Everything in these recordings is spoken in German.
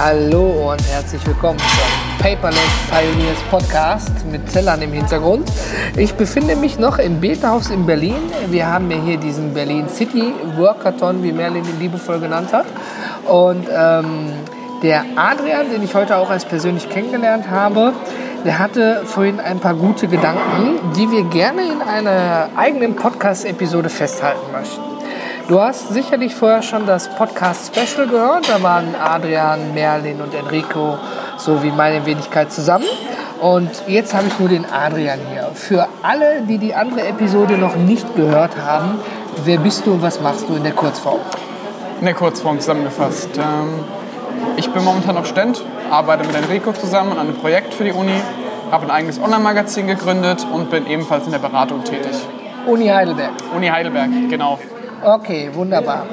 Hallo und herzlich willkommen zum Paperless Pioneers Podcast mit Zellern im Hintergrund. Ich befinde mich noch im Beta-Haus in Berlin. Wir haben ja hier diesen Berlin City Workathon, wie Merlin ihn liebevoll genannt hat. Und ähm, der Adrian, den ich heute auch als persönlich kennengelernt habe, der hatte vorhin ein paar gute Gedanken, die wir gerne in einer eigenen Podcast-Episode festhalten möchten. Du hast sicherlich vorher schon das Podcast Special gehört. Da waren Adrian, Merlin und Enrico sowie meine Wenigkeit zusammen. Und jetzt habe ich nur den Adrian hier. Für alle, die die andere Episode noch nicht gehört haben, wer bist du und was machst du in der Kurzform? In der Kurzform zusammengefasst. Ähm, ich bin momentan noch Student, arbeite mit Enrico zusammen an einem Projekt für die Uni, habe ein eigenes Online-Magazin gegründet und bin ebenfalls in der Beratung tätig. Uni Heidelberg. Uni Heidelberg, genau. Okay, wunderbar.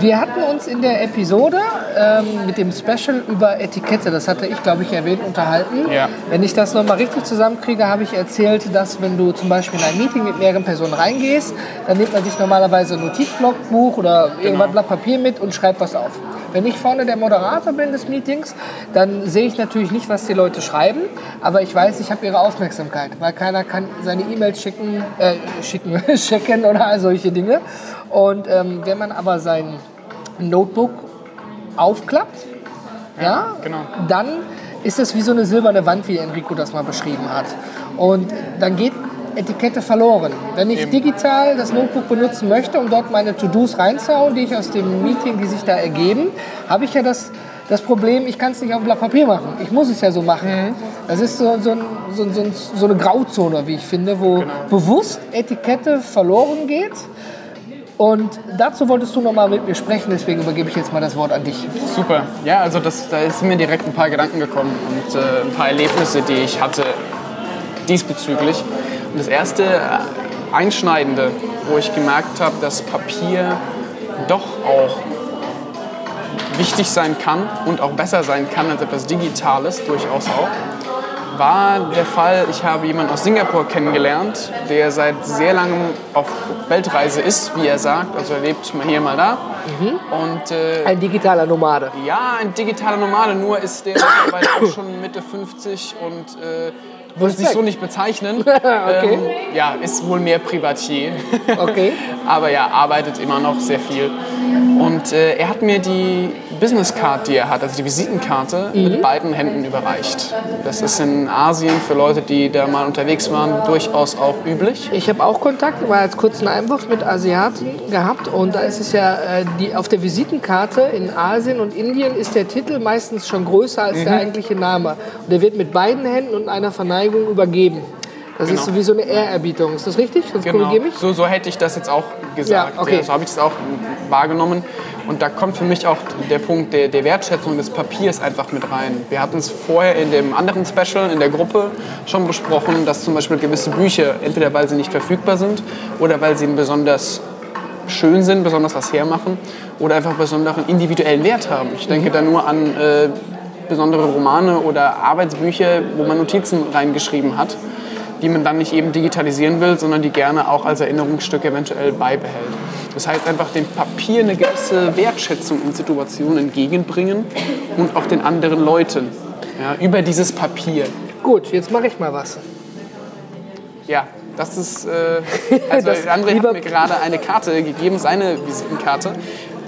Wir hatten uns in der Episode ähm, mit dem Special über Etikette, das hatte ich glaube ich erwähnt, unterhalten. Ja. Wenn ich das nochmal richtig zusammenkriege, habe ich erzählt, dass wenn du zum Beispiel in ein Meeting mit mehreren Personen reingehst, dann nimmt man sich normalerweise ein Notizblockbuch oder irgendwas Blatt Papier mit und schreibt was auf. Wenn ich vorne der Moderator bin des Meetings, dann sehe ich natürlich nicht, was die Leute schreiben, aber ich weiß, ich habe ihre Aufmerksamkeit, weil keiner kann seine E-Mails schicken, äh, schicken, checken oder all solche Dinge. Und ähm, wenn man aber sein Notebook aufklappt, ja, genau. dann ist das wie so eine silberne Wand, wie Enrico das mal beschrieben hat. Und dann geht Etikette verloren. Wenn ich Eben. digital das Notebook benutzen möchte, um dort meine To-Dos reinzuhauen, die ich aus dem Meeting, die sich da ergeben, habe ich ja das, das Problem, ich kann es nicht auf Blatt Papier machen. Ich muss es ja so machen. Das ist so, so, so, so, so eine Grauzone, wie ich finde, wo bewusst Etikette verloren geht. Und dazu wolltest du noch mal mit mir sprechen, deswegen übergebe ich jetzt mal das Wort an dich. Super. Ja, also das, da sind mir direkt ein paar Gedanken gekommen und äh, ein paar Erlebnisse, die ich hatte diesbezüglich. Und das erste äh, Einschneidende, wo ich gemerkt habe, dass Papier doch auch wichtig sein kann und auch besser sein kann als etwas Digitales, durchaus auch, war der Fall, ich habe jemanden aus Singapur kennengelernt, der seit sehr langem auf Weltreise ist, wie er sagt. Also er lebt mal hier, mal da. Und äh, Ein digitaler Nomade. ja, ein digitaler Nomade, nur ist der mittlerweile auch schon Mitte 50 und äh, würde sich Respekt. so nicht bezeichnen. Okay. ähm, ja, ist wohl mehr Privatier. Okay. Aber ja, arbeitet immer noch sehr viel. Und äh, er hat mir die Business Card, die er hat, also die Visitenkarte, Mhm. mit beiden Händen überreicht. Das ist in Asien für Leute, die da mal unterwegs waren, durchaus auch üblich. Ich habe auch Kontakt, war als kurzen Einwurf mit Asiaten gehabt und da ist es ja, äh, die, auf der Visitenkarte in Asien und Indien ist der Titel meistens schon größer als der eigentliche Name. Und der wird mit beiden Händen und einer Verneigung übergeben. Das ist Genau. so wie so eine Ehrerbietung. Ist das richtig? Sonst Genau. korrigiere mich. So, so hätte ich das jetzt auch gesagt. Ja, okay. So habe ich das auch wahrgenommen. Und da kommt für mich auch der Punkt der, der Wertschätzung des Papiers einfach mit rein. Wir hatten es vorher in dem anderen Special in der Gruppe schon besprochen, dass zum Beispiel gewisse Bücher, entweder weil sie nicht verfügbar sind oder weil sie einen besonders schön sind, besonders was hermachen oder einfach besonderen individuellen Wert haben. Ich denke da nur an äh, besondere Romane oder Arbeitsbücher, wo man Notizen reingeschrieben hat, die man dann nicht eben digitalisieren will, sondern die gerne auch als Erinnerungsstück eventuell beibehält. Das heißt einfach dem Papier eine gewisse Wertschätzung in Situationen entgegenbringen und auch den anderen Leuten ja, über dieses Papier. Gut, jetzt mache ich mal was. Ja, das ist. Äh, also Das André hat mir gerade eine Karte gegeben, seine Visitenkarte.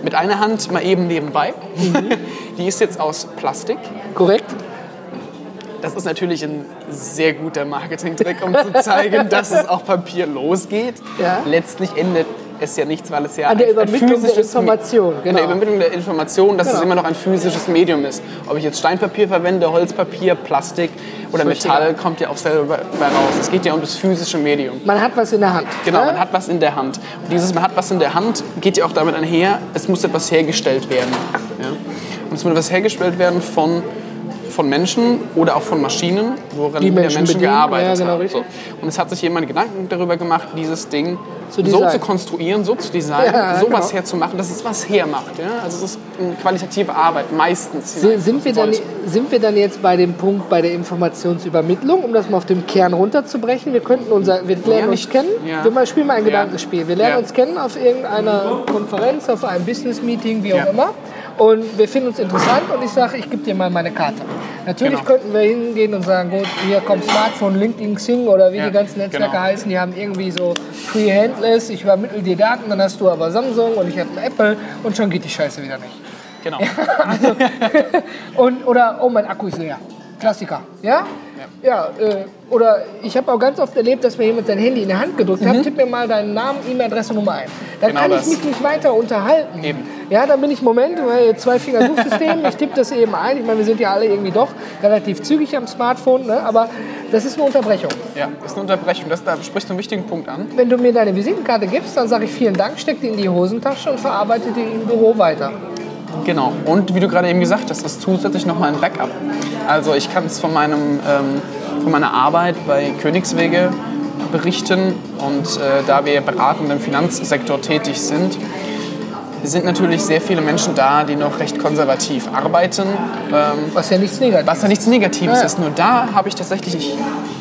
Mit einer Hand mal eben nebenbei. Die ist jetzt aus Plastik. Korrekt? Das ist natürlich ein sehr guter Marketingtrick, um zu zeigen, dass es auch papierlos geht. Ja. Letztlich endet es ja nichts, weil es ja An der ein- ein Übermittlung der physisches Me- Information, An genau. der Übermittlung der Information, dass es Genau. immer noch ein physisches Medium ist. Ob ich jetzt Steinpapier verwende, Holzpapier, Plastik oder Metall, kommt ja auch selber raus. Es geht ja um das physische Medium. Man hat was in der Hand. Genau, ne? man hat was in der Hand. Und dieses man hat was in der Hand geht ja auch damit einher, es muss etwas hergestellt werden. Ja? Und es muss etwas hergestellt werden von von Menschen oder auch von Maschinen, woran Die der Menschen Menschen bedienen, gearbeitet ja, genau, haben. richtig. Und es hat sich jemand Gedanken darüber gemacht, dieses Ding Zu so zu konstruieren, so zu designen, Ja, sowas genau. herzumachen, dass es was hermacht. Ja? Also es ist eine qualitative Arbeit, meistens. Si- Sind wir, dann, sind wir dann jetzt bei dem Punkt bei der Informationsübermittlung, um das mal auf dem Kern runterzubrechen? Wir könnten unser, wir lernen uns nicht- kennen. ja. Wir mal spielen mal ein Ja. Gedankenspiel. Wir lernen Ja. uns kennen auf irgendeiner Konferenz, auf einem Business-Meeting, wie auch Ja. immer. Und wir finden uns interessant und ich sage, ich gebe dir mal meine Karte. Natürlich Genau. könnten wir hingehen und sagen, gut, hier kommt Smartphone, LinkedIn, Xing oder wie Ja, die ganzen Netzwerke genau. heißen, die haben irgendwie so Free-Handless, ich übermittle dir Daten, dann hast du aber Samsung und ich habe Apple und schon geht die Scheiße wieder nicht. Genau. Und, oder, oh, mein Akku ist leer. Klassiker. Ja? Ja, äh, oder ich habe auch ganz oft erlebt, dass mir jemand sein Handy in die Hand gedrückt hat, tipp mir mal deinen Namen, E-Mail-Adresse, Nummer ein. Dann Mhm. Genau kann das. ich mich nicht weiter unterhalten. Eben. Ja, dann bin ich, Moment, weil zwei Finger Suchsystem, ich tippe das eben ein. Ich meine, wir sind ja alle irgendwie doch relativ zügig am Smartphone, ne? aber das ist eine Unterbrechung. Ja, ist eine Unterbrechung. Das, da sprichst du einen wichtigen Punkt an. Wenn du mir deine Visitenkarte gibst, dann sage ich vielen Dank, steck die in die Hosentasche und verarbeite die im Büro weiter. Genau. Und wie du gerade eben gesagt hast, ist zusätzlich nochmal ein Backup. Also ich kann es von, meinem, ähm, von meiner Arbeit bei Königswege berichten. Und äh, da wir beratend im Finanzsektor tätig sind, sind natürlich sehr viele Menschen da, die noch recht konservativ arbeiten. Ähm, Was ja nichts Negatives was ja nichts Negatives Ja. ist. Nur da habe ich tatsächlich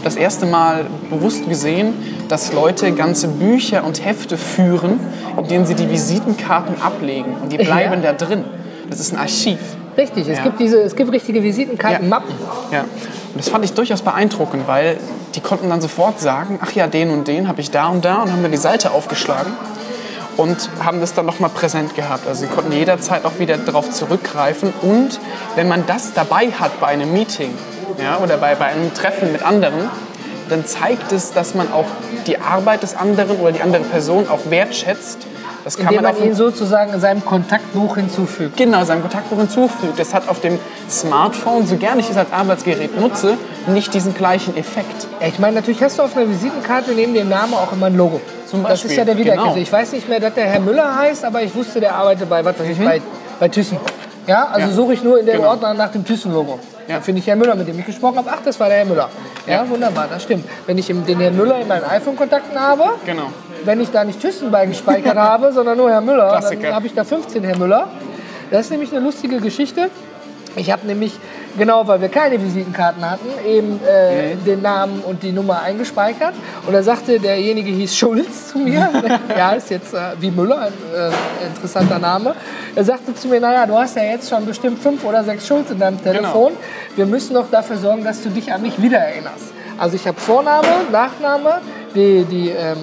das erste Mal bewusst gesehen, dass Leute ganze Bücher und Hefte führen, in denen sie die Visitenkarten ablegen. Und die bleiben da drin. Das ist ein Archiv. Richtig, es, Ja. gibt diese, es gibt richtige Visitenkarten, Ja. Mappen. Ja. Und das fand ich durchaus beeindruckend, weil die konnten dann sofort sagen, ach ja, den und den habe ich da und da und haben dann die Seite aufgeschlagen und haben das dann nochmal präsent gehabt. Also sie konnten jederzeit auch wieder darauf zurückgreifen und wenn man das dabei hat bei einem Meeting ja, oder bei, bei einem Treffen mit anderen, dann zeigt es, dass man auch die Arbeit des anderen oder die andere Person auch wertschätzt. Das kann Indem man man auf ihn sozusagen in seinem Kontaktbuch hinzufügt. Genau, seinem Kontaktbuch hinzufügt. Das hat auf dem Smartphone, so gerne ich es als Arbeitsgerät nutze, nicht diesen gleichen Effekt. Ja, ich meine, natürlich hast du auf einer Visitenkarte neben dem Namen auch immer ein Logo. Zum Das ist Beispiel, ja der Wiederkäse. genau. Ich weiß nicht mehr, dass der Herr Müller heißt, aber ich wusste, der arbeitet bei, was weiß ich, bei, bei Thyssen. Ja, also Mhm. Ja. suche ich nur in dem Genau. Ordner nach dem Thyssen-Logo. Ja. Da finde ich Herrn Müller, mit dem ich gesprochen habe. Ach, das war der Herr Müller. Ja, Ja. wunderbar, das stimmt. Wenn ich den Herrn Müller in meinen iPhone-Kontakten habe, Genau. Wenn ich da nicht Thyssen gespeichert habe, sondern nur Herr Müller, dann Klassiker. habe ich da 15 Herr Müller. Das ist nämlich eine lustige Geschichte. Ich habe nämlich, genau weil wir keine Visitenkarten hatten, eben äh, Mhm. den Namen und die Nummer eingespeichert. Und da sagte derjenige, hieß Schulz zu mir, ja, ist jetzt äh, wie Müller, ein äh, interessanter Name. Er sagte zu mir, naja, du hast ja jetzt schon bestimmt fünf oder sechs Schulz in deinem Telefon. Wir müssen noch dafür sorgen, dass du dich an mich wiedererinnerst. Also ich habe Vorname, Nachname, die, die ähm,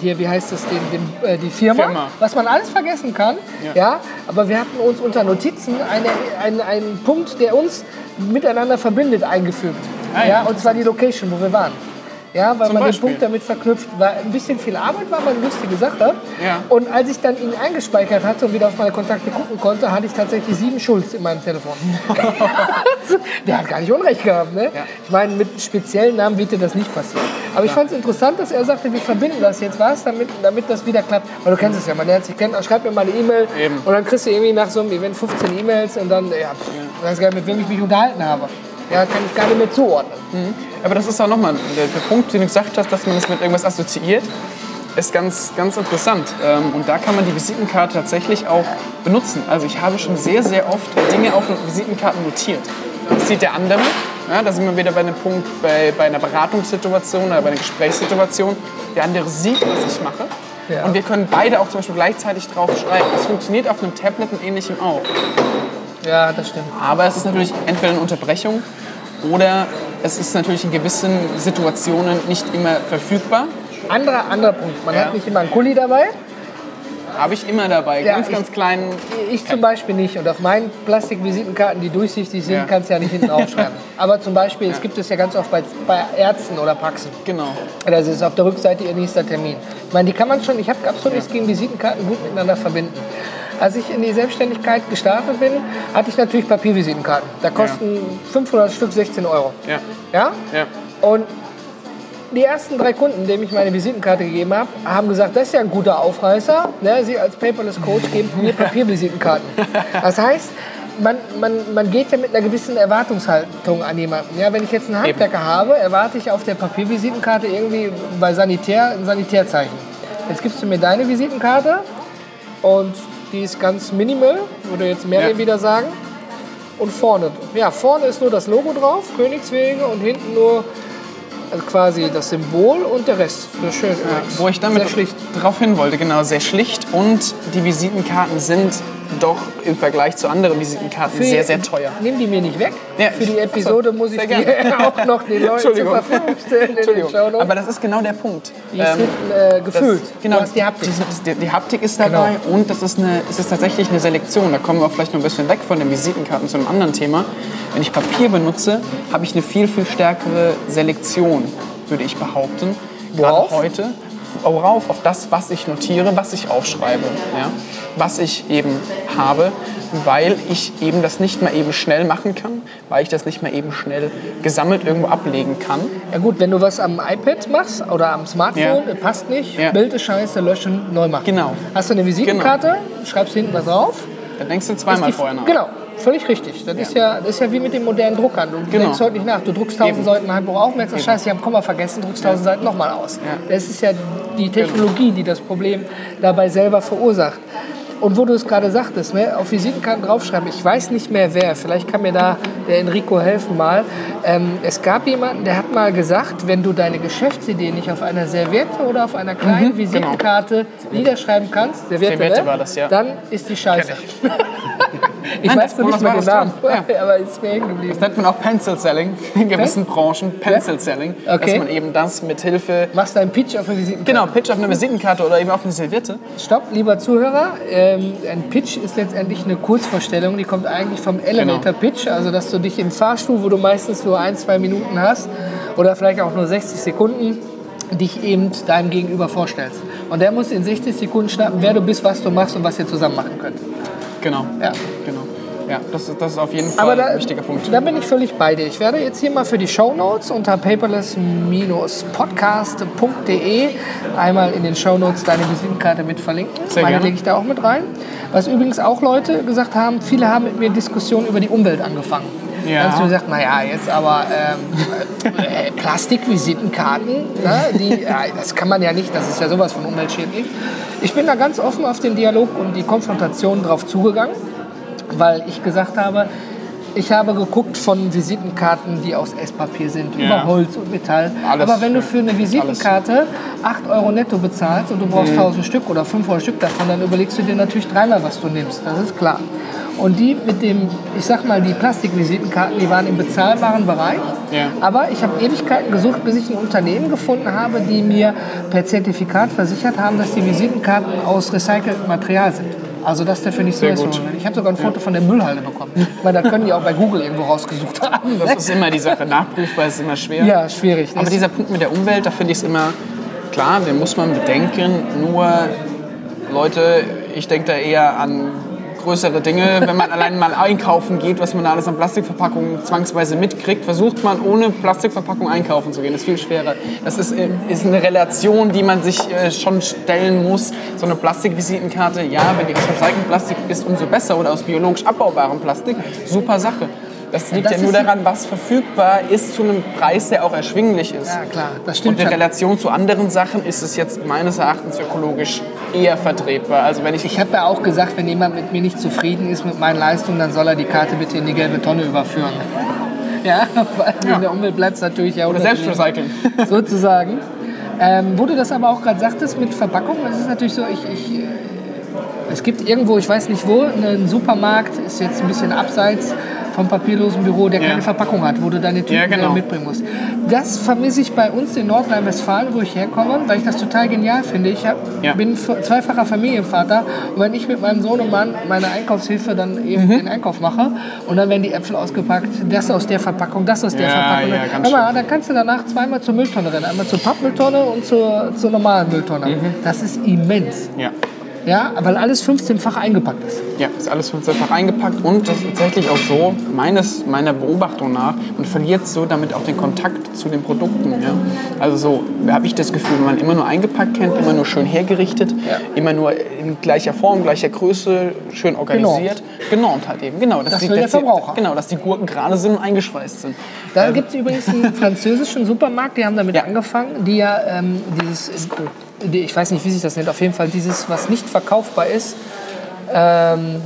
hier, wie heißt das, den, den, äh, die Firma, Firma. was man alles vergessen kann. Ja. Ja. aber wir hatten uns unter Notizen eine, einen, einen Punkt, der uns miteinander verbindet, eingefügt. Ah, ja. ja, und zwar die Location, wo wir waren. Ja, weil Zum man Beispiel. den Punkt damit verknüpft. War ein bisschen viel Arbeit, war aber eine lustige Sache. Ja. Und als ich dann ihn eingespeichert hatte und wieder auf meine Kontakte gucken konnte, hatte ich tatsächlich sieben Schulz in meinem Telefon. Der hat gar nicht Unrecht gehabt. Ne? Ich meine, mit speziellen Namen wird dir das nicht passieren. Aber ich fand es interessant, dass er sagte, wir verbinden das jetzt was, damit, damit das wieder klappt. Weil du kennst es ja, man lernt sich kennen, schreib mir mal eine E-Mail und dann kriegst du irgendwie nach so einem Event 15 E-Mails und dann, ja, pff, ich weiß gar nicht, mit wem ich mich unterhalten habe. Ja, kann ich gar nicht mehr zuordnen. Aber das ist auch nochmal der, der Punkt, den du gesagt hast, dass man es mit irgendwas assoziiert, ist ganz, ganz interessant. Ähm, Und da kann man die Visitenkarte tatsächlich auch benutzen. Also ich habe schon sehr, sehr oft Dinge auf Visitenkarten notiert. Das sieht der andere. Ja, da sind wir wieder bei einem Punkt, bei, bei einer Beratungssituation oder bei einer Gesprächssituation. Der andere sieht, was ich mache. Ja. Und wir können beide auch zum Beispiel gleichzeitig drauf schreiben. Das funktioniert auf einem Tablet und ähnlichem auch. Ja, das stimmt. Aber es ist natürlich entweder eine Unterbrechung oder es ist natürlich in gewissen Situationen nicht immer verfügbar. Anderer, anderer Punkt. Man Ja. hat nicht immer einen Kuli dabei. Habe ich immer dabei, Ja, ganz, ich- ganz kleinen. Ich zum Beispiel nicht. Und auf meinen Plastikvisitenkarten, die durchsichtig sind, Ja. kannst du ja nicht hinten aufschreiben. Aber zum Beispiel, es gibt es ja ganz oft bei, bei Ärzten oder Praxen. Genau. Das ist auf der Rückseite ihr nächster Termin. Ich meine, die kann man schon, ich habe absolut nichts gegen Visitenkarten gut miteinander verbinden. Als ich in die Selbstständigkeit gestartet bin, hatte ich natürlich Papiervisitenkarten. Da kosten 500 Stück 16 Euro. Ja. Ja? Ja. Und die ersten drei Kunden, denen ich meine Visitenkarte gegeben habe, haben gesagt, das ist ja ein guter Aufreißer. Ne? Sie als Paperless Coach geben mir Papiervisitenkarten. Das heißt, man, man, man geht ja mit einer gewissen Erwartungshaltung an jemanden. Ja, wenn ich jetzt einen Handwerker habe, erwarte ich auf der Papiervisitenkarte irgendwie bei Sanitär ein Sanitärzeichen. Jetzt gibst du mir deine Visitenkarte und die ist ganz minimal, würde jetzt Merlin Ja. wieder sagen. Und vorne, ja, vorne ist nur das Logo drauf, Königswege, und hinten nur also quasi das Symbol und der Rest. So schön. übrigens. Wo ich damit Sehr schlicht. drauf hin wollte, genau, sehr schlicht. Und die Visitenkarten sind doch im Vergleich zu anderen Visitenkarten sehr, sehr teuer. Nimm die mir nicht weg. Ja. Für die Episode muss ich gerne. auch noch den Leuten zur. Verfügung stellen Entschuldigung, aber das ist genau der Punkt. Die Ähm, hinten äh, gefüllt. Das, genau, die Haptik. Die, die, die Haptik ist dabei Genau. und das ist eine, es ist tatsächlich eine Selektion. Da kommen wir auch vielleicht noch ein bisschen weg von den Visitenkarten zu einem anderen Thema. Wenn ich Papier benutze, habe ich eine viel, viel stärkere Selektion, würde ich behaupten. Gerade heute. Worauf? Auf das, was ich notiere, was ich aufschreibe. Ja? Was ich eben habe, weil ich eben das nicht mal eben schnell machen kann, weil ich das nicht mal eben schnell gesammelt irgendwo ablegen kann. Ja gut, wenn du was am iPad machst oder am Smartphone, Ja. passt nicht, Ja. Bild ist scheiße, löschen, neu machen. Genau. Hast du eine Visitenkarte, schreibst hinten was drauf. Da denkst du zweimal die- vorher nach. Genau, völlig richtig. Das, Ist ja, das ist ja wie mit den modernen Druckern. Du Genau. denkst heute nicht nach. Du druckst tausend. Seiten Handbuch auf, merkst, oh, scheiße, ich habe Komma vergessen, druckst tausend Seiten nochmal aus. Ja. Das ist ja die Technologie, die das Problem dabei selber verursacht. Und wo du es gerade sagtest, ne, auf Visitenkarten draufschreiben, ich weiß nicht mehr wer, vielleicht kann mir da der Enrico helfen mal. Ähm, es gab jemanden, der hat mal gesagt, wenn du deine Geschäftsidee nicht auf einer Serviette oder auf einer kleinen Visitenkarte niederschreiben kannst, Serviette, Serviette ne, das, ja. dann ist die scheiße. ich Nein, weiß nur nicht war den Namen, dran. aber ist mir hängen geblieben. Das nennt man auch Pencil Selling in gewissen Branchen. Pencil Selling. Okay. Dass man eben das mit Hilfe. Machst deinen Pitch auf eine Visitenkarte. Genau, Pitch auf eine Visitenkarte oder eben auf eine Serviette. Stopp, lieber Zuhörer. Ähm, ein Pitch ist letztendlich eine Kurzvorstellung. Die kommt eigentlich vom Elevator Genau. Pitch. Also, dass du dich im Fahrstuhl, wo du meistens nur ein, zwei Minuten hast oder vielleicht auch nur 60 Sekunden, dich eben deinem Gegenüber vorstellst. Und der muss in 60 Sekunden schnappen, wer du bist, was du machst und was ihr zusammen machen könnt. Genau. Ja. genau. Ja, das ist, das ist auf jeden Fall Aber ein da, wichtiger Punkt. da bin ich völlig bei dir. Ich werde jetzt hier mal für die Shownotes unter paperless-podcast.de einmal in den Shownotes deine Visitenkarte mit verlinken. Sehr Meine gerne. lege ich da auch mit rein. Was übrigens auch Leute gesagt haben, viele haben mit mir Diskussionen über die Umwelt angefangen. Ja. Dann hast du gesagt, naja, jetzt aber ähm, äh, Plastikvisitenkarten, ne, die, ja, das kann man ja nicht, das ist ja sowas von umweltschädlich. Ich bin da ganz offen auf den Dialog und die Konfrontation drauf zugegangen weil ich gesagt habe, ich habe geguckt von Visitenkarten, die aus Esspapier sind, Ja. über Holz und Metall. Alles. Aber wenn du für eine Visitenkarte 8 Euro netto bezahlst und du brauchst Mhm. 1000 Stück oder 500 Stück davon, dann überlegst du dir natürlich dreimal, was du nimmst. Das ist klar. Und die mit dem, ich sag mal, die Plastikvisitenkarten, die waren im bezahlbaren Bereich. Ja. Aber ich habe Ewigkeiten gesucht, bis ich ein Unternehmen gefunden habe, die mir per Zertifikat versichert haben, dass die Visitenkarten aus recyceltem Material sind. Also das dafür nicht so Sehr ist. gut. Ich habe sogar ein Foto von der Müllhalde bekommen. Meine, da können die auch bei Google irgendwo rausgesucht haben. Das ist immer die Sache. Nachprüfbar ist immer schwer. ja, schwierig. Aber dieser Punkt mit der Umwelt, da finde ich es immer klar, den muss man bedenken. Nur, Leute, ich denke da eher an größere Dinge. Wenn man allein mal einkaufen geht, was man da alles an Plastikverpackungen zwangsweise mitkriegt, versucht man ohne Plastikverpackung einkaufen zu gehen. Das ist viel schwerer. Das ist, äh, ist eine Relation, die man sich äh, schon stellen muss. So eine Plastikvisitenkarte, ja, wenn die aus Recyclingplastik ist, umso besser. Oder aus biologisch abbaubarem Plastik, super Sache. Das liegt Das ja nur daran, was verfügbar ist zu einem Preis, der auch erschwinglich ist. Ja, klar, das Und stimmt in schon. Relation zu anderen Sachen ist es jetzt meines Erachtens ökologisch eher vertretbar. Also wenn ich, Ich habe ja auch gesagt, wenn jemand mit mir nicht zufrieden ist mit meinen Leistungen, dann soll er die Karte bitte in die gelbe Tonne überführen. Ja, weil in der Umwelt bleibt es natürlich ja oder selbst recyceln. sozusagen. Ähm, wo du das aber auch gerade sagtest mit Verpackung, das ist natürlich so, ich, ich, äh, es gibt irgendwo, ich weiß nicht wo, einen Supermarkt, ist jetzt ein bisschen abseits vom papierlosen Büro, der Ja. keine Verpackung hat, wo du deine Tüten Ja, genau. mitbringen musst. Das vermisse ich bei uns in Nordrhein-Westfalen, wo ich herkomme, weil ich das total genial finde. Ich hab, Ja. bin zweifacher Familienvater und wenn ich mit meinem Sohn und Mann meine Einkaufshilfe dann eben Mhm. den Einkauf mache und dann werden die Äpfel ausgepackt, das aus der Verpackung, das aus der Verpackung. ja, ganz mal, dann kannst du danach zweimal zur Mülltonne rennen. Einmal zur Pappmülltonne und zur, zur normalen Mülltonne. Mhm. Das ist immens. Ja. Ja, weil alles 15-fach eingepackt ist. Ja, ist alles 15-fach eingepackt und das ist tatsächlich auch so, meines, meiner Beobachtung nach, man verliert so damit auch den Kontakt zu den Produkten. Ja? Also so habe ich das Gefühl, wenn man immer nur eingepackt kennt, immer nur schön hergerichtet, Ja. immer nur in gleicher Form, gleicher Größe, schön organisiert. Genormt halt eben, genau. dass Das die- will der die- Verbraucher. Genau, dass die Gurken gerade sind und eingeschweißt sind. Da gibt es übrigens einen französischen Supermarkt, die haben damit Ja. angefangen, die ja ähm, dieses, die, ich weiß nicht, wie sich das nennt, auf jeden Fall dieses, was nicht verkaufbar ist. Ähm,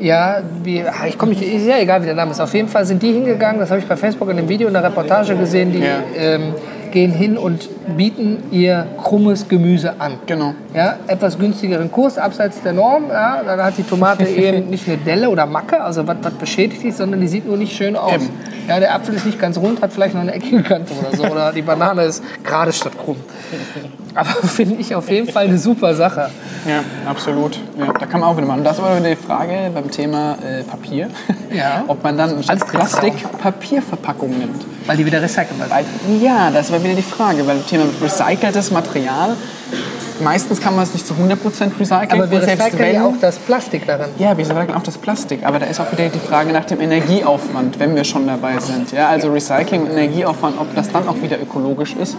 ja, wie, ah, ich komme nicht, ist ja egal, wie der Name ist. Auf jeden Fall sind die hingegangen, das habe ich bei Facebook in einem Video, in einer Reportage gesehen, die Ja. ähm, gehen hin und bieten ihr krummes Gemüse an. Genau. Ja, etwas günstigeren Kurs abseits der Norm. Ja, dann hat die Tomate eben nicht eine Delle oder Macke, also was, was beschädigt ist, sondern die sieht nur nicht schön aus. Eben. Ja, der Apfel ist nicht ganz rund, hat vielleicht noch eine eckige Kante oder so. Oder die Banane ist gerade statt krumm. Aber finde ich auf jeden Fall eine super Sache. Ja, absolut. Ja, da kann man auch wieder machen. Das war wieder die Frage beim Thema äh, Papier. Ja. Ob man dann drin Plastik Papierverpackung nimmt. Weil die wieder recycelbar sind. Weil, ja, das war wieder die Frage. Weil Thema recyceltes Material, meistens kann man es nicht zu 100% recyceln. Aber wir recyceln ja auch das Plastik darin. Ja, wir recyceln auch das Plastik, aber da ist auch wieder die Frage nach dem Energieaufwand, wenn wir schon dabei sind. Ja, also Recycling und Energieaufwand, ob das dann auch wieder ökologisch ist,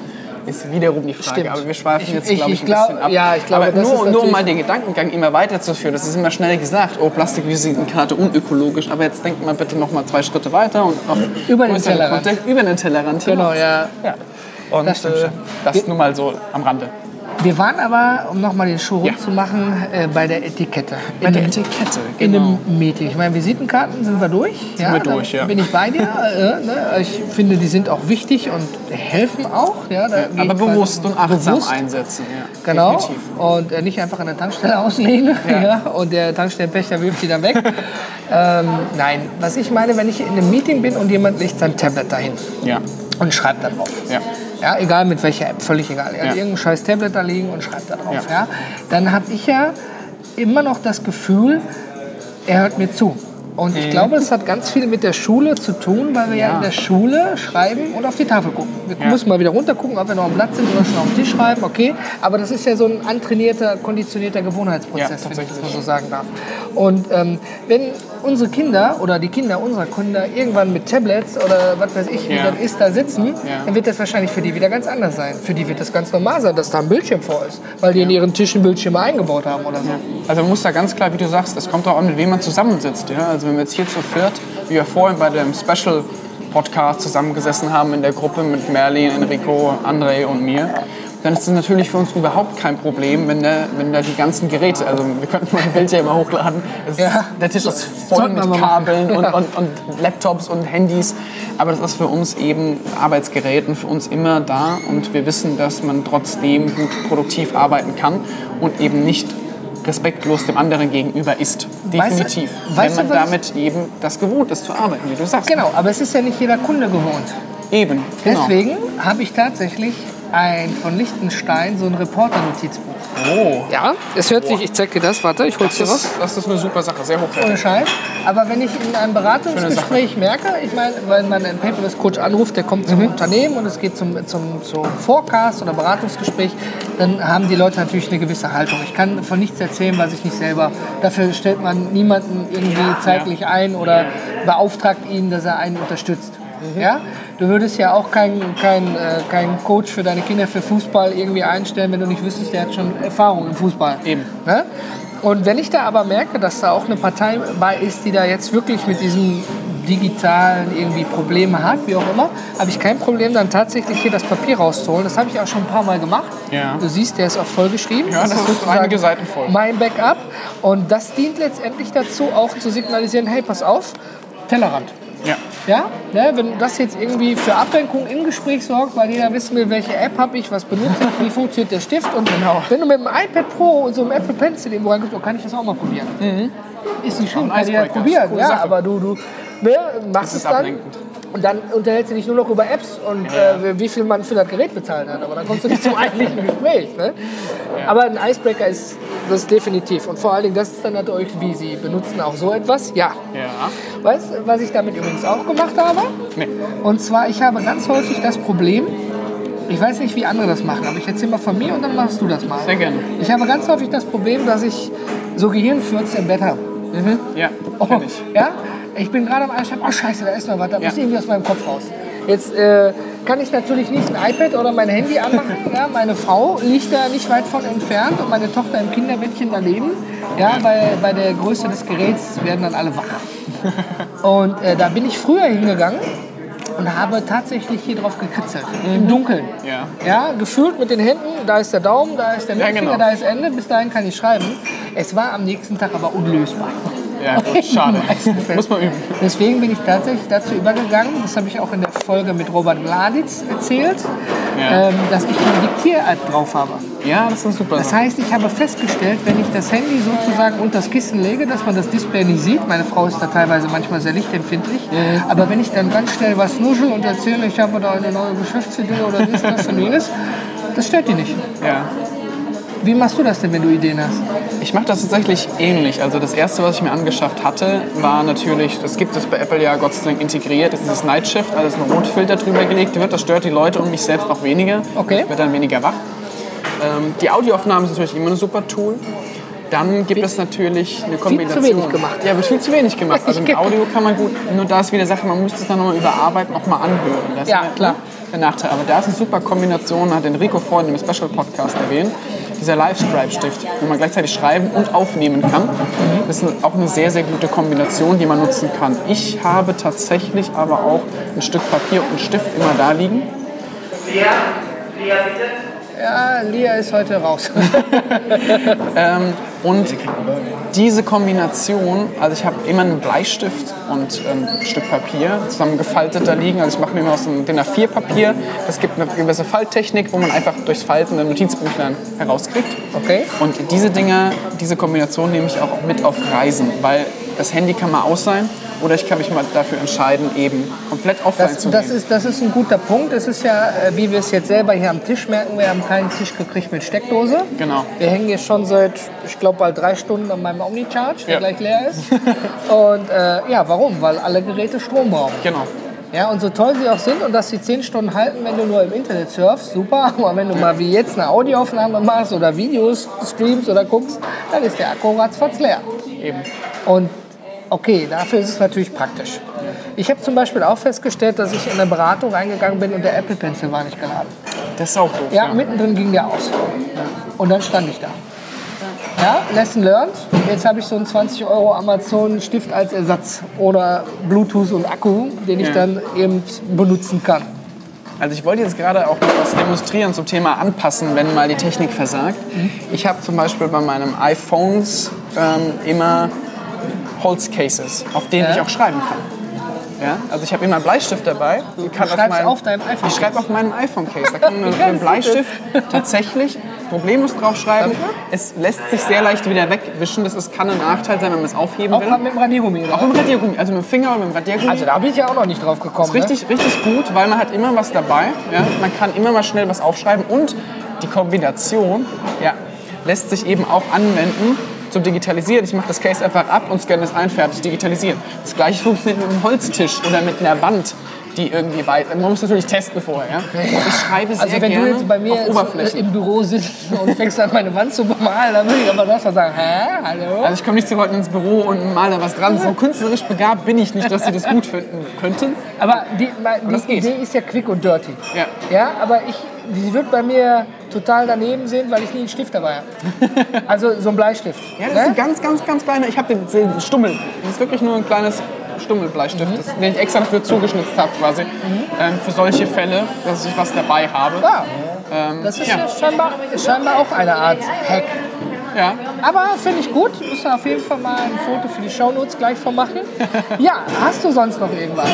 ist wiederum die Frage. Stimmt. Aber wir schweifen Ich- jetzt, ich- glaube ich, ich ein glaub- bisschen ab. ja, ich glaube, aber nur, nur um mal den Gedankengang immer weiterzuführen, das ist immer schnell gesagt, oh, Plastikvisitenkarte unökologisch, aber jetzt denkt mal bitte noch mal zwei Schritte weiter und auf Über den Tellerrand. Kontext, über den Tellerrand Genau, hinaus. ja. ja. Und Das äh, das nur mal so am Rande. Wir waren aber, um nochmal den rund Ja. zu machen, äh, bei der Etikette. Bei In der Etikette, In genau. einem Meeting. Ich meine, Visitenkarten sind wir durch. ja, wir durch, ja. Bin ich bei dir. Äh, ne? Ich finde, die sind auch wichtig und helfen auch. Ja, Aber bewusst und achtsam bewusst. einsetzen. Genau. Definitiv. Und äh, nicht einfach an der Tankstelle auslegen ja. Ja. und der Tankstellenpächter wirft die dann weg. ähm, nein, was ich meine, wenn ich in einem Meeting bin und jemand legt sein Tablet dahin Ja. und schreibt da drauf. Ja. Ja, egal mit welcher App, völlig egal. Er hat Ja. irgendein scheiß Tablet da liegen und schreibt da drauf. Ja. Ja. Dann habe ich ja immer noch das Gefühl, er hört mir zu. Und ich glaube, es hat ganz viel mit der Schule zu tun, weil wir ja, Mhm. Ja. in der Schule schreiben und auf die Tafel gucken. Wir Ja. müssen mal wieder runter gucken, ob wir noch am Blatt sind oder schon auf dem Tisch schreiben, okay. Aber das ist ja so ein antrainierter, konditionierter Gewohnheitsprozess, Ja, wenn ich das mal so sagen darf. Und ähm, wenn unsere Kinder oder die Kinder unserer Kinder irgendwann mit Tablets oder was weiß ich, wie das ist, da sitzen, dann wird das wahrscheinlich für die wieder ganz anders sein. Für die wird das ganz normal sein, dass da ein Bildschirm vor ist, weil die in ihren Tischen Bildschirme eingebaut haben oder so. Also man muss da ganz klar, wie du sagst, es kommt darauf an, mit wem man zusammensitzt. Ja? Also wenn wir jetzt hier zu viert, wie wir vorhin bei dem Special Podcast zusammengesessen haben in der Gruppe mit Merlin, Enrico, André und mir, dann ist es natürlich für uns überhaupt kein Problem, wenn da, wenn da die ganzen Geräte, also wir könnten mal ein Bild hier immer hochladen, es Ja. der Tisch ist voll mit. Kabeln und, Ja. und, und Laptops und Handys, aber das ist für uns eben Arbeitsgeräten für uns immer da und wir wissen, dass man trotzdem gut produktiv arbeiten kann und eben nicht respektlos dem anderen gegenüber ist. Weißt du- Definitiv. weißt wenn du, man was damit eben das gewohnt ist zu arbeiten, wie du sagst. Genau, aber es ist ja nicht jeder Kunde gewohnt. Eben, genau. Deswegen habe ich tatsächlich ein von Liechtenstein so ein Reporter-Notizbuch. Oh. Ja, es hört sich, ich zeig dir das, warte, ich hol's dir raus. das ist eine super Sache, sehr hochwertig. Ohne Scheiß. Aber wenn ich in einem Beratungsgespräch merke, ich meine, weil man einen Paperless-Coach anruft, der kommt zum Unternehmen und es geht zum, zum, zum Forecast oder Beratungsgespräch, dann haben die Leute natürlich eine gewisse Haltung. Ich kann von nichts erzählen, was ich nicht selber. Dafür stellt man niemanden irgendwie zeitlich ein oder beauftragt ihn, dass er einen unterstützt. Ja? Du würdest ja auch keinen kein, äh, keinen Coach für deine Kinder für Fußball irgendwie einstellen, wenn du nicht wüsstest, der hat schon Erfahrung im Fußball. Eben. Ne? Und wenn ich da aber merke, dass da auch eine Partei bei ist, die da jetzt wirklich mit diesem digitalen irgendwie Probleme hat, wie auch immer, habe ich kein Problem, dann tatsächlich hier das Papier rauszuholen. Das habe ich auch schon ein paar Mal gemacht. Ja. Du siehst, der ist auch vollgeschrieben. Ja, das ist sozusagen einige Seiten voll. Mein Backup. Und das dient letztendlich dazu, auch zu signalisieren, hey, pass auf, Tellerrand. Ja. Ja, ne, wenn das jetzt irgendwie für Ablenkung im Gespräch sorgt, weil jeder wissen will, welche App habe ich, was benutze ich, wie funktioniert der Stift. Und Genau. wenn du mit dem iPad Pro und so einem Apple Pencil irgendwo reinkommst, oh, kann ich das auch mal probieren. Ist nicht schlimm, kann jeder probieren. Ja, Sache. aber du, du ne, machst es dann. ablenkend. Und dann unterhältst du dich nur noch über Apps und äh, wie viel man für das Gerät bezahlt hat. Aber dann kommst du nicht zum eigentlichen Gespräch. Ne? Aber ein Icebreaker ist das definitiv. Und vor allen Dingen, das ist dann natürlich, wie Sie benutzen auch so etwas. Ja. Ja. Weißt du, was ich damit übrigens auch gemacht habe? Nee. Und zwar, ich habe ganz häufig das Problem, Ich weiß nicht, wie andere das machen, aber ich erzähle mal von mir und dann machst du das mal. Sehr gerne. Ich habe ganz häufig das Problem, dass ich so Gehirnfürze im Bett habe. Mhm. Ja, Oh, ich. ja? Ich bin gerade am Einschlafen, oh scheiße, da ist noch was, da Ja. muss irgendwie aus meinem Kopf raus. Jetzt äh, kann ich natürlich nicht ein iPad oder mein Handy anmachen. Ja? Meine Frau liegt da nicht weit von entfernt und meine Tochter im Kinderbettchen daneben. Ja, bei, bei der Größe des Geräts werden dann alle wach. Und äh, da bin ich früher hingegangen und habe tatsächlich hier drauf gekritzelt. Im Dunkeln. Ja. Ja, gefühlt mit den Händen, da ist der Daumen, da ist der Ja, Mittelfinger, genau. da ist Ende, bis dahin kann ich schreiben. Es war am nächsten Tag aber unlösbar. Ja, gut, schade. Muss man üben. Deswegen bin ich tatsächlich dazu übergegangen, das habe ich auch in der Folge mit Robert Gladitz erzählt, Ja. ähm, dass ich eine Diktier-App drauf habe. Ja, das ist super. Das heißt, ich habe festgestellt, wenn ich das Handy sozusagen unter das Kissen lege, dass man das Display nicht sieht. Meine Frau ist da teilweise manchmal sehr lichtempfindlich. Aber wenn ich dann ganz schnell was nuschel und erzähle, ich habe da eine neue Geschäftsidee oder dies, das und jenes, das stört die nicht. ja. Wie machst du das denn, wenn du Ideen hast? Ich mache das tatsächlich ähnlich. Also das erste, was ich mir angeschafft hatte, war natürlich, das gibt es bei Apple ja Gott sei Dank integriert, ist dieses Night Shift, also dass ein Rotfilter drüber gelegt wird. Das stört die Leute und mich selbst noch weniger. Okay. Ich werde dann weniger wach. Ähm, die Audioaufnahme ist natürlich immer ein super Tool. Dann gibt es natürlich eine Kombination. wenig gemacht. Ja, wird viel zu wenig gemacht. Also mit Audio kann man gut, nur da ist wieder Sache, man müsste es dann nochmal überarbeiten, nochmal anhören. Das ist Ja, klar. Der Nachteil. Aber da ist eine super Kombination, hat Enrico vorhin im Special Podcast erwähnt, dieser Live-Scribe-Stift, wo man gleichzeitig schreiben und aufnehmen kann. Das ist auch eine sehr, sehr gute Kombination, die man nutzen kann. Ich habe tatsächlich aber auch ein Stück Papier und einen Stift immer da liegen. Ja, Lia ist heute raus. Und diese Kombination, also ich habe immer einen Bleistift und ähm, ein Stück Papier zusammengefaltet da liegen. Also ich mache mir immer aus dem DIN A4 Papier. Das gibt eine gewisse Falttechnik, wo man einfach durchs Falten ein Notizbüchlein herauskriegt. Okay. Und diese Dinger, diese Kombination nehme ich auch mit auf Reisen, weil das Handy kann mal aus sein oder ich kann mich mal dafür entscheiden, eben komplett offline Das, zu das, gehen. ist, das ist ein guter Punkt. Es ist ja, äh, wie wir es jetzt selber hier am Tisch merken, wir haben keinen Tisch gekriegt mit Steckdose. Genau. Wir hängen hier schon seit, ich glaube, bald drei Stunden an meinem Omnicharge, der Ja. gleich leer ist. und äh, ja, warum? Weil alle Geräte Strom brauchen. Genau. Ja, und so toll sie auch sind und dass sie zehn Stunden halten, wenn du nur im Internet surfst, super. Aber wenn du mal wie jetzt eine Audioaufnahme machst oder Videos streamst oder guckst, dann ist der Akku ratzfatz leer. Eben. Und okay, dafür ist es natürlich praktisch. Ich habe zum Beispiel auch festgestellt, dass ich in eine Beratung reingegangen bin und der Apple Pencil war nicht geladen. Das ist auch doof. Ja, mittendrin ging der aus. Und dann stand ich da. Ja, Lesson learned. Jetzt habe ich so einen 20 Euro Amazon Stift als Ersatz oder Bluetooth und Akku, den ich Ja. dann eben benutzen kann. Also ich wollte jetzt gerade auch noch was demonstrieren zum Thema Anpassen, wenn mal die Technik versagt. Ich habe zum Beispiel bei meinem iPhones ähm, immer Holzcases, auf denen Ja. ich auch schreiben kann. Ja? Also ich habe immer einen Bleistift dabei. und kann schreibst meinem- auf deinem iPhone Ich schreibe auf meinem iPhone-Case. Da kann man mit einem ist das Bleistift tatsächlich problemlos drauf schreiben. Es lässt sich sehr leicht wieder wegwischen. Das ist, kann ein Nachteil sein, wenn man es aufheben Auch will. mit dem Radiergummi. oder? Auch mit dem Radiergummi, also mit dem Finger oder mit dem Radiergummi. Also da bin ich ja auch noch nicht drauf gekommen. ne? Richtig, richtig gut, weil man hat immer was dabei. Ja? Man kann immer mal schnell was aufschreiben und die Kombination ja, lässt sich eben auch anwenden zum Digitalisieren. Ich mache das Case einfach ab und scanne es ein, fertig digitalisieren. Das gleiche funktioniert mit einem Holztisch oder mit einer Wand, die irgendwie weit. Man muss natürlich testen vorher. Ja? Ich schreibe sehr Also wenn gerne du jetzt bei mir auf Oberflächen. im Büro sitzt und fängst an meine Wand zu bemalen, dann würde ich aber doch schon sagen, hä, hallo? Also ich komme nicht zu Leuten ins Büro und male da was dran. So künstlerisch begabt bin ich nicht, dass sie das gut finden könnten. Aber die, das die geht. Idee ist ja quick und dirty. Ja. Ja, aber ich, die wird bei mir total daneben sehen, weil ich nie einen Stift dabei habe. Also so ein Bleistift. Ja, das ne? ist ein ganz, ganz, ganz kleiner. Ich habe den, den Stummel. Das ist wirklich nur ein kleines Stummelbleistift, Mhm. das, den ich extra dafür zugeschnitzt habe quasi. Ähm, für solche Fälle, dass ich was dabei habe. Ja, das ist ja, ja. scheinbar, scheinbar auch eine Art Hack. Ja. Aber finde ich gut. Müssen wir auf jeden Fall mal ein Foto für die Shownotes gleich von machen. Ja, hast du sonst noch irgendwas?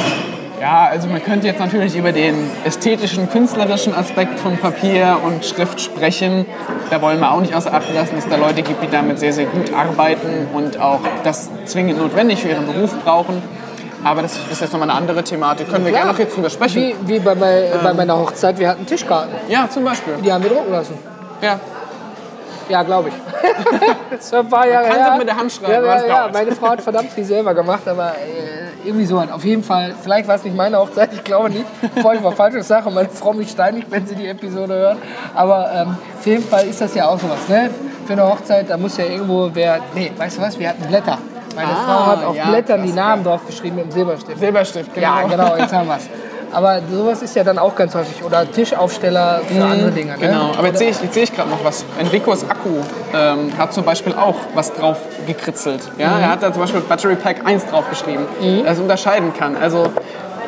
Ja, also man könnte jetzt natürlich über den ästhetischen, künstlerischen Aspekt von Papier und Schrift sprechen. Da wollen wir auch nicht außer Acht lassen, dass es da Leute gibt, die damit sehr, sehr gut arbeiten und auch das zwingend notwendig für ihren Beruf brauchen. Aber das ist jetzt nochmal eine andere Thematik. Können wir gerne noch jetzt drüber sprechen. Wie, wie bei, bei, bei meiner Hochzeit, wir hatten Tischkarten. Ja, zum Beispiel. Die haben wir drucken lassen. Ja. Ja, glaube ich. das schon ein paar Jahre her. sie mit der Hand schreiben, Ja, ja, ja. Meine Frau hat verdammt viel selber gemacht, aber äh, irgendwie so. Auf jeden Fall, vielleicht war es nicht meine Hochzeit, ich glaube nicht, bevor ich was Falsches sage und meine Frau mich steinigt, wenn sie die Episode hört. Aber ähm, auf jeden Fall ist das ja auch sowas. Ne? Für eine Hochzeit, da muss ja irgendwo wer. Nee, weißt du was? Wir hatten Blätter. Meine Ah, Frau hat auf ja, Blättern die. Namen drauf geschrieben mit dem Silberstift. Silberstift, genau. Ja, genau, jetzt haben wir es. Aber sowas ist ja dann auch ganz häufig. Oder Tischaufsteller für andere Dinge. Ne? Genau, aber jetzt sehe ich, sehe ich gerade noch was. Enricos Akku ähm, hat zum Beispiel auch was drauf gekritzelt. Ja? Mhm. Er hat da zum Beispiel Battery Pack 1 draufgeschrieben, das unterscheiden kann. Also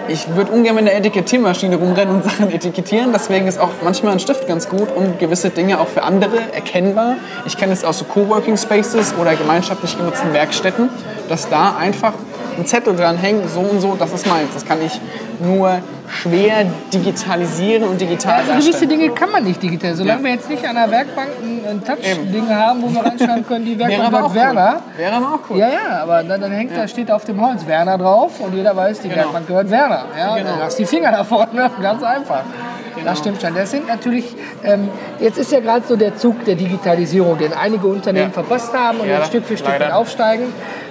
ich würde ungern mit einer Etikettiermaschine rumrennen und Sachen etikettieren. Deswegen ist auch manchmal ein Stift ganz gut, um gewisse Dinge auch für andere erkennbar. Ich kenne es aus so Coworking Spaces oder gemeinschaftlich genutzten Werkstätten, dass da einfach ein Zettel dran hängt, so und so, das ist meins. Das kann ich nur schwer digitalisieren und digital Also gewisse. Dinge kann man nicht digital. Solange Ja. wir jetzt nicht an der Werkbank ein, ein Touch-Ding haben, wo wir reinschreiben können, die Werkbank gehört Werner. cool. Wäre aber auch cool. Ja, ja, aber dann, dann hängt da, steht auf dem Holz Werner drauf und jeder weiß, die Genau. Werkbank gehört Werner. Ja, Genau. Dann lass die Finger da vorne, ganz einfach. Das stimmt schon. Das sind natürlich, ähm, jetzt ist ja gerade so der Zug der Digitalisierung, den einige Unternehmen Ja. verpasst haben und Ja, jetzt Stück für Stück mit aufsteigen.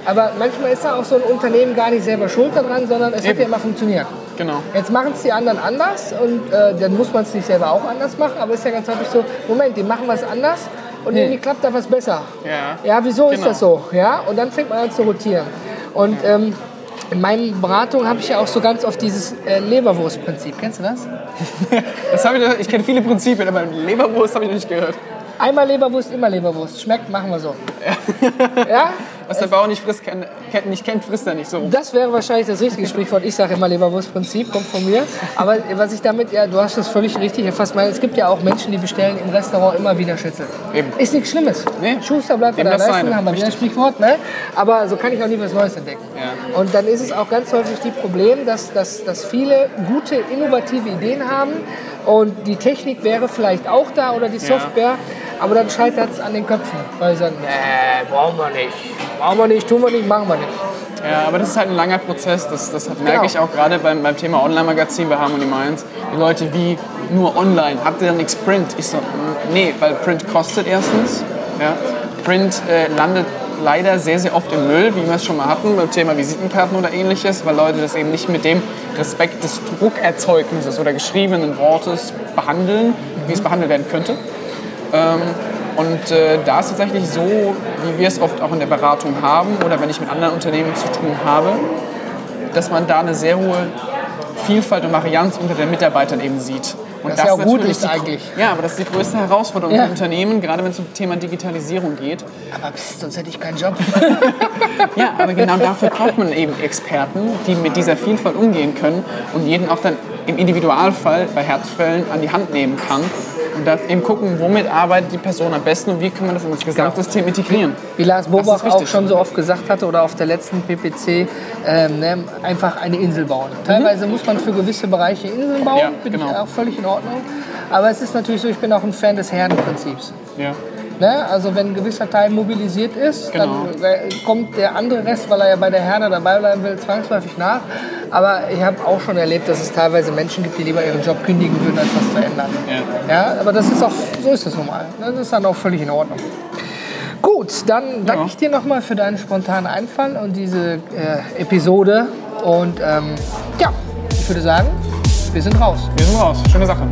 Aber manchmal ist da auch so ein Unternehmen gar nicht selber schuld daran, sondern es hat Eben. ja immer funktioniert. Genau. Jetzt machen es die anderen anders und äh, dann muss man es nicht selber auch anders machen, aber es ist ja ganz häufig so, Moment, die machen was anders und irgendwie klappt da was besser. Ja. Ja, wieso ist Genau. das so? Ja, und dann fängt man an zu rotieren. Und ähm, in meinen Beratungen habe ich ja auch so ganz oft dieses äh, Leberwurstprinzip. Kennst du das? Das habe ich, ich kenne viele Prinzipien, aber Leberwurst habe ich noch nicht gehört. Einmal Leberwurst, immer Leberwurst. Schmeckt, machen wir so. Ja? Was der Bauer nicht, frisst, kennt, kennt, nicht kennt, frisst er nicht so. Das wäre wahrscheinlich das richtige Sprichwort. Ich sage immer Leberwurstprinzip, kommt von mir. Aber was ich damit, ja, du hast das völlig richtig erfasst. Weil es gibt ja auch Menschen, die bestellen im Restaurant immer wieder Schnitzel. Eben. Ist nichts Schlimmes. Nee. Schuster bleibt bei der Seine. haben wir wieder ein Sprichwort. Ne? Aber so kann ich auch nie was Neues entdecken. Ja. Und dann ist es auch ganz häufig die Problem, dass, dass, dass viele gute, innovative Ideen haben und die Technik wäre vielleicht auch da oder die Software, aber dann scheitert es an den Köpfen, weil sie sagen, nee, brauchen wir nicht, brauchen wir nicht, tun wir nicht, machen wir nicht. Ja, aber das ist halt ein langer Prozess. Das, das merke Genau. ich auch gerade beim, beim Thema Online-Magazin bei Harmony Minds. Die Leute wie nur online. Habt ihr dann nichts Print? Ich so, nee, weil Print kostet erstens. Ja. Print äh, landet leider sehr, sehr oft im Müll, wie wir es schon mal hatten beim Thema Visitenkarten oder ähnliches, weil Leute das eben nicht mit dem Respekt des Druckerzeugnisses oder geschriebenen Wortes behandeln, wie es behandelt werden könnte. Ähm, und äh, da ist tatsächlich so, wie wir es oft auch in der Beratung haben oder wenn ich mit anderen Unternehmen zu tun habe, dass man da eine sehr hohe Vielfalt und Varianz unter den Mitarbeitern eben sieht. Und Was ja auch gut natürlich ist eigentlich. Ja, aber das ist die größte Herausforderung Ja. für Unternehmen, gerade wenn es um das Thema Digitalisierung geht. Aber pst, sonst hätte ich keinen Job. Ja, aber genau dafür braucht man eben Experten, die mit dieser Vielfalt umgehen können und jeden auch dann im Individualfall bei Härtefällen an die Hand nehmen kann und dann eben gucken, womit arbeitet die Person am besten und wie kann man das in das Gesamtsystem integrieren. Wie Lars Bobach auch schon so oft gesagt hatte oder auf der letzten PPC, ähm, ne, einfach eine Insel bauen. Teilweise muss man für gewisse Bereiche Inseln bauen, Ja, bin genau. ich auch völlig in Ordnung. Aber es ist natürlich so, ich bin auch ein Fan des Herdenprinzips. Ja. Ne? Also wenn ein gewisser Teil mobilisiert ist, Genau. dann kommt der andere Rest, weil er ja bei der Herde dabei bleiben will, zwangsläufig nach. Aber ich habe auch schon erlebt, dass es teilweise Menschen gibt, die lieber ihren Job kündigen würden, als was zu ändern. Ja. Ja, aber das ist auch, so ist es nun mal. Das ist dann auch völlig in Ordnung. Gut, dann danke ich dir nochmal für deinen spontanen Einfall und diese äh, Episode. Und ähm, ja, ich würde sagen, wir sind raus. Wir sind raus. Schöne Sache.